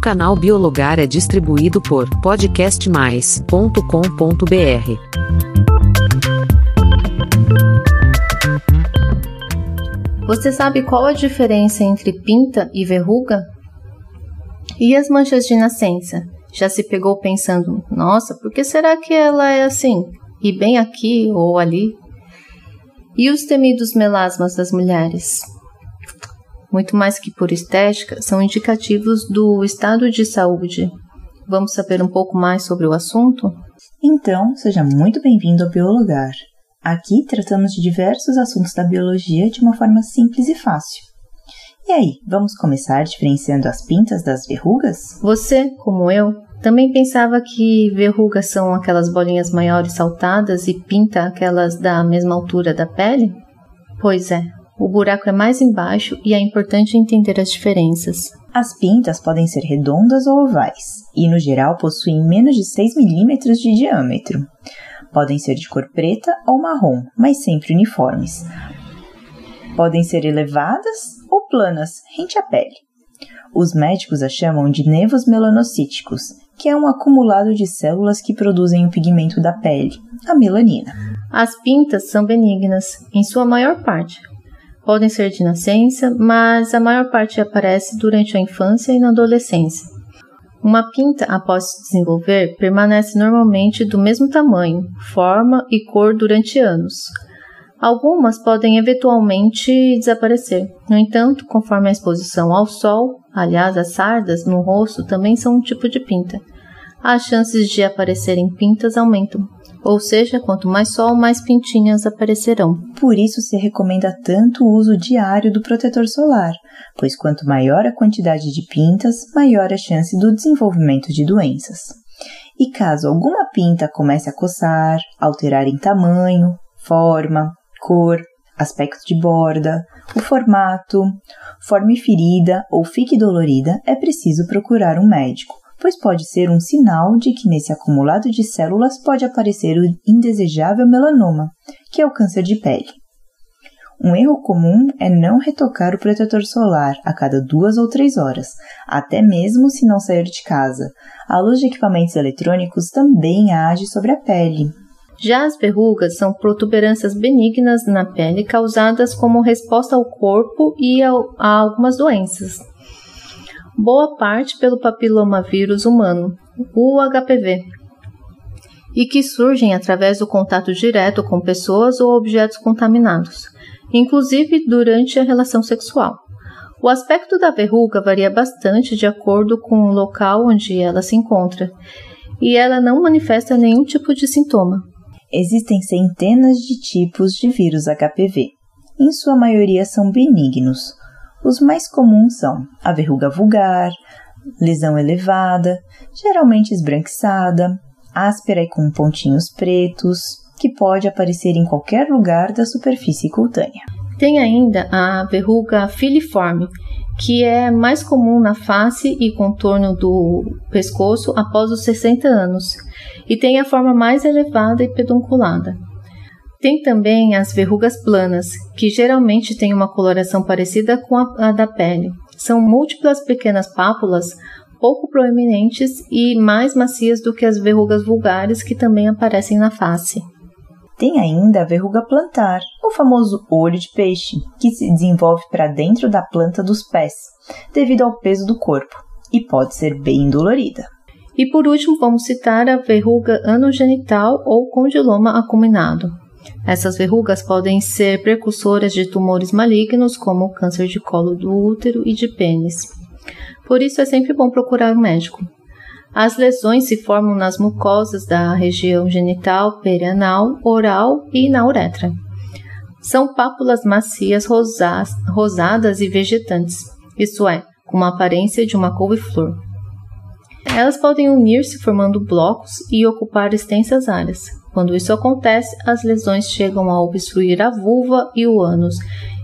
canal Biologar é distribuído por podcastmais.com.br. Você sabe qual a diferença entre pinta e verruga? E as manchas de nascença? Já se pegou pensando, nossa, por que será que ela é assim? E bem aqui ou ali? E os temidos melasmas das mulheres? Muito mais que por estética, são indicativos do estado de saúde. Vamos saber um pouco mais sobre o assunto? Então, seja muito bem-vindo ao Biologar. Aqui tratamos de diversos assuntos da biologia de uma forma simples e fácil. E aí, vamos começar diferenciando as pintas das verrugas? Você, como eu, também pensava que verrugas são aquelas bolinhas maiores saltadas e pinta aquelas da mesma altura da pele? Pois é, o buraco é mais embaixo e é importante entender as diferenças. As pintas podem ser redondas ou ovais e, no geral, possuem menos de 6 milímetros de diâmetro. Podem ser de cor preta ou marrom, mas sempre uniformes. Podem ser elevadas ou planas, rente à pele. Os médicos a chamam de nevos melanocíticos, que é um acumulado de células que produzem o pigmento da pele, a melanina. As pintas são benignas, em sua maior parte, podem ser de nascença, mas a maior parte aparece durante a infância e na adolescência. Uma pinta, após se desenvolver, permanece normalmente do mesmo tamanho, forma e cor durante anos. Algumas podem eventualmente desaparecer. No entanto, conforme a exposição ao sol, aliás, as sardas no rosto também são um tipo de pinta. As chances de aparecerem pintas aumentam. Ou seja, quanto mais sol, mais pintinhas aparecerão. Por isso se recomenda tanto o uso diário do protetor solar, pois quanto maior a quantidade de pintas, maior a chance do desenvolvimento de doenças. E caso alguma pinta comece a coçar, alterar em tamanho, forma, cor, aspecto de borda, o formato, forme ferida ou fique dolorida, é preciso procurar um médico pois pode ser um sinal de que nesse acumulado de células pode aparecer o indesejável melanoma, que é o câncer de pele. Um erro comum é não retocar o protetor solar a cada duas ou três horas, até mesmo se não sair de casa. A luz de equipamentos eletrônicos também age sobre a pele. Já as verrugas são protuberâncias benignas na pele causadas como resposta ao corpo e a, algumas doenças, boa parte pelo papilomavírus humano, o HPV, e que surgem através do contato direto com pessoas ou objetos contaminados, inclusive durante a relação sexual. O aspecto da verruga varia bastante de acordo com o local onde ela se encontra, e ela não manifesta nenhum tipo de sintoma. Existem centenas de tipos de vírus HPV. Em sua maioria são benignos, os mais comuns são a verruga vulgar, lesão elevada, geralmente esbranquiçada, áspera e com pontinhos pretos, que pode aparecer em qualquer lugar da superfície cutânea. Tem ainda a verruga filiforme, que é mais comum na face e contorno do pescoço após os 60 anos, e tem a forma mais elevada e pedunculada. Tem também as verrugas planas, que geralmente têm uma coloração parecida com a, da pele. São múltiplas pequenas pápulas pouco proeminentes e mais macias do que as verrugas vulgares que também aparecem na face. Tem ainda a verruga plantar, o famoso olho de peixe, que se desenvolve para dentro da planta dos pés, devido ao peso do corpo, e pode ser bem dolorida. E por último, vamos citar a verruga anogenital ou condiloma acuminado, essas verrugas podem ser precursoras de tumores malignos, como o câncer de colo do útero e de pênis. Por isso é sempre bom procurar um médico. As lesões se formam nas mucosas da região genital, perianal, oral e na uretra. São pápulas macias rosadas e vegetantes, isto é, com uma aparência de uma couve-flor. Elas podem unir-se formando blocos e ocupar extensas áreas. Quando isso acontece, as lesões chegam a obstruir a vulva e o ânus,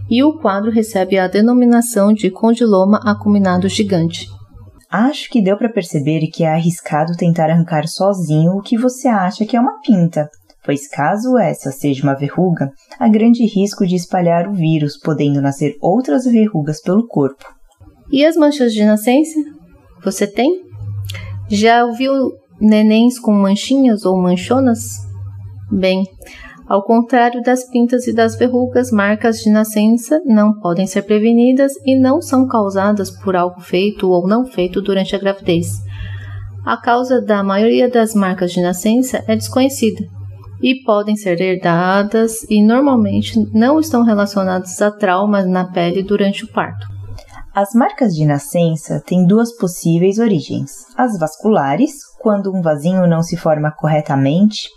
e o quadro recebe a denominação de condiloma acuminado gigante. Acho que deu para perceber que é arriscado tentar arrancar sozinho o que você acha que é uma pinta, pois caso essa seja uma verruga, há grande risco de espalhar o vírus, podendo nascer outras verrugas pelo corpo. E as manchas de nascença? Você tem? Já ouviu nenéns com manchinhas ou manchonas? Bem, ao contrário das pintas e das verrugas, marcas de nascença não podem ser prevenidas e não são causadas por algo feito ou não feito durante a gravidez. A causa da maioria das marcas de nascença é desconhecida e podem ser herdadas e normalmente não estão relacionadas a traumas na pele durante o parto. As marcas de nascença têm duas possíveis origens: as vasculares, quando um vasinho não se forma corretamente,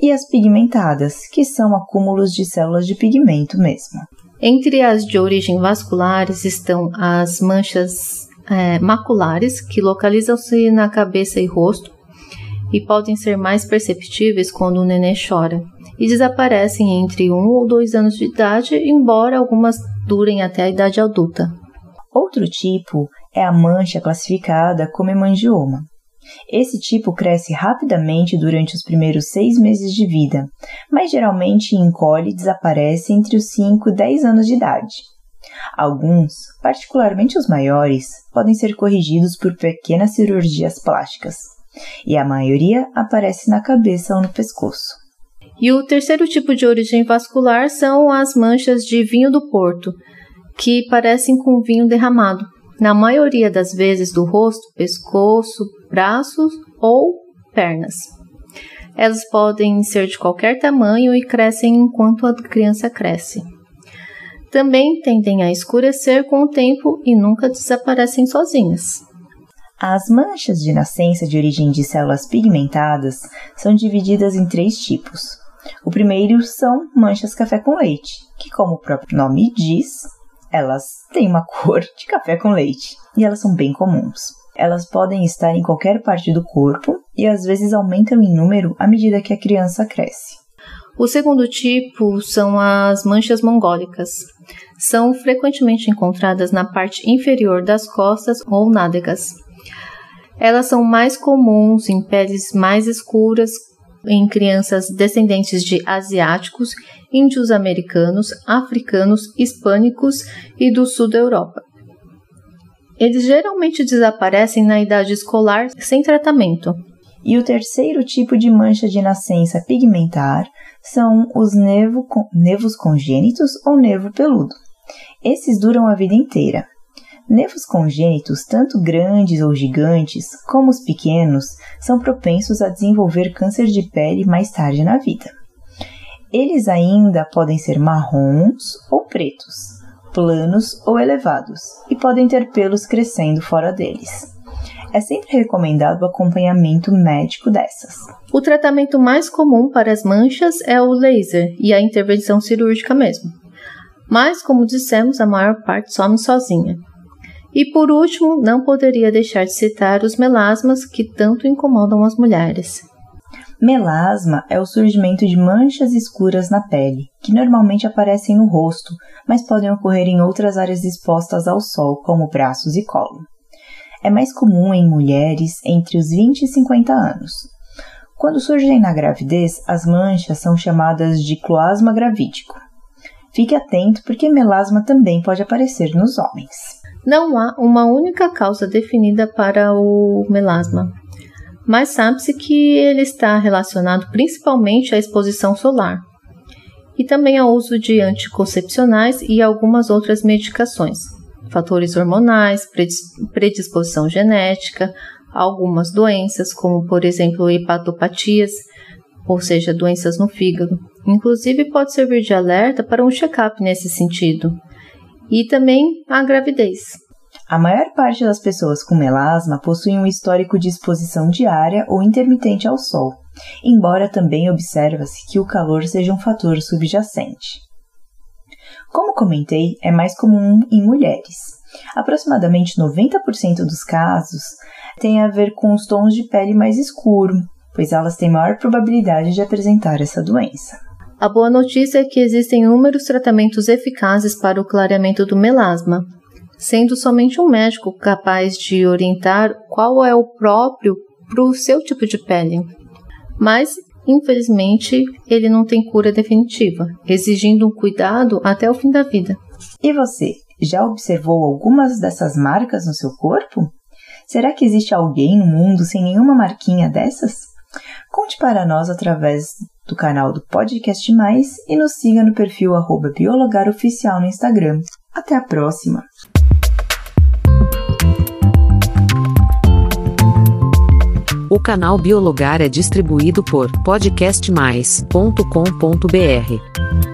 e as pigmentadas, que são acúmulos de células de pigmento mesmo. Entre as de origem vasculares estão as manchas é, maculares, que localizam-se na cabeça e rosto e podem ser mais perceptíveis quando o nenê chora, e desaparecem entre um ou dois anos de idade, embora algumas durem até a idade adulta. Outro tipo é a mancha classificada como hemangioma. Esse tipo cresce rapidamente durante os primeiros seis meses de vida, mas geralmente encolhe e desaparece entre os 5 e 10 anos de idade. Alguns, particularmente os maiores, podem ser corrigidos por pequenas cirurgias plásticas, e a maioria aparece na cabeça ou no pescoço. E o terceiro tipo de origem vascular são as manchas de vinho do Porto, que parecem com vinho derramado, na maioria das vezes do rosto, pescoço, braços ou pernas. Elas podem ser de qualquer tamanho e crescem enquanto a criança cresce. Também tendem a escurecer com o tempo e nunca desaparecem sozinhas. As manchas de nascença de origem de células pigmentadas são divididas em três tipos. O primeiro são manchas café com leite, que, como o próprio nome diz, elas têm uma cor de café com leite e elas são bem comuns. Elas podem estar em qualquer parte do corpo e às vezes aumentam em número à medida que a criança cresce. O segundo tipo são as manchas mongólicas. São frequentemente encontradas na parte inferior das costas ou nádegas. Elas são mais comuns em peles mais escuras, em crianças descendentes de asiáticos, índios americanos, africanos, hispânicos e do sul da Europa. Eles geralmente desaparecem na idade escolar sem tratamento. E o terceiro tipo de mancha de nascença pigmentar são os nevo, nevos congênitos ou nevo peludo. Esses duram a vida inteira. Nevos congênitos, tanto grandes ou gigantes, como os pequenos, são propensos a desenvolver câncer de pele mais tarde na vida. Eles ainda podem ser marrons ou pretos, planos ou elevados, e podem ter pelos crescendo fora deles. É sempre recomendado o acompanhamento médico dessas. O tratamento mais comum para as manchas é o laser e a intervenção cirúrgica mesmo. Mas, como dissemos, a maior parte some sozinha. E por último, não poderia deixar de citar os melasmas que tanto incomodam as mulheres. Melasma é o surgimento de manchas escuras na pele, que normalmente aparecem no rosto, mas podem ocorrer em outras áreas expostas ao sol, como braços e colo. É mais comum em mulheres entre os 20 e 50 anos. Quando surgem na gravidez, as manchas são chamadas de cloasma gravídico. Fique atento porque melasma também pode aparecer nos homens. Não há uma única causa definida para o melasma, mas sabe-se que ele está relacionado principalmente à exposição solar e também ao uso de anticoncepcionais e algumas outras medicações, fatores hormonais, predisposição genética, algumas doenças, como por exemplo hepatopatias, ou seja, doenças no fígado. Inclusive pode servir de alerta para um check-up nesse sentido e também a gravidez. A maior parte das pessoas com melasma possuem um histórico de exposição diária ou intermitente ao sol, embora também observa-se que o calor seja um fator subjacente. Como comentei, é mais comum em mulheres. Aproximadamente 90% dos casos tem a ver com os tons de pele mais escuro, pois elas têm maior probabilidade de apresentar essa doença. A boa notícia é que existem inúmeros tratamentos eficazes para o clareamento do melasma, sendo somente um médico capaz de orientar qual é o próprio para o seu tipo de pele. Mas, infelizmente, ele não tem cura definitiva, exigindo um cuidado até o fim da vida. E você, já observou algumas dessas marcas no seu corpo? Será que existe alguém no mundo sem nenhuma marquinha dessas? Conte para nós através do canal do Podcast Mais e nos siga no perfil biologaroficial no Instagram. Até a próxima! O canal Biologar é distribuído por podcastmais.com.br.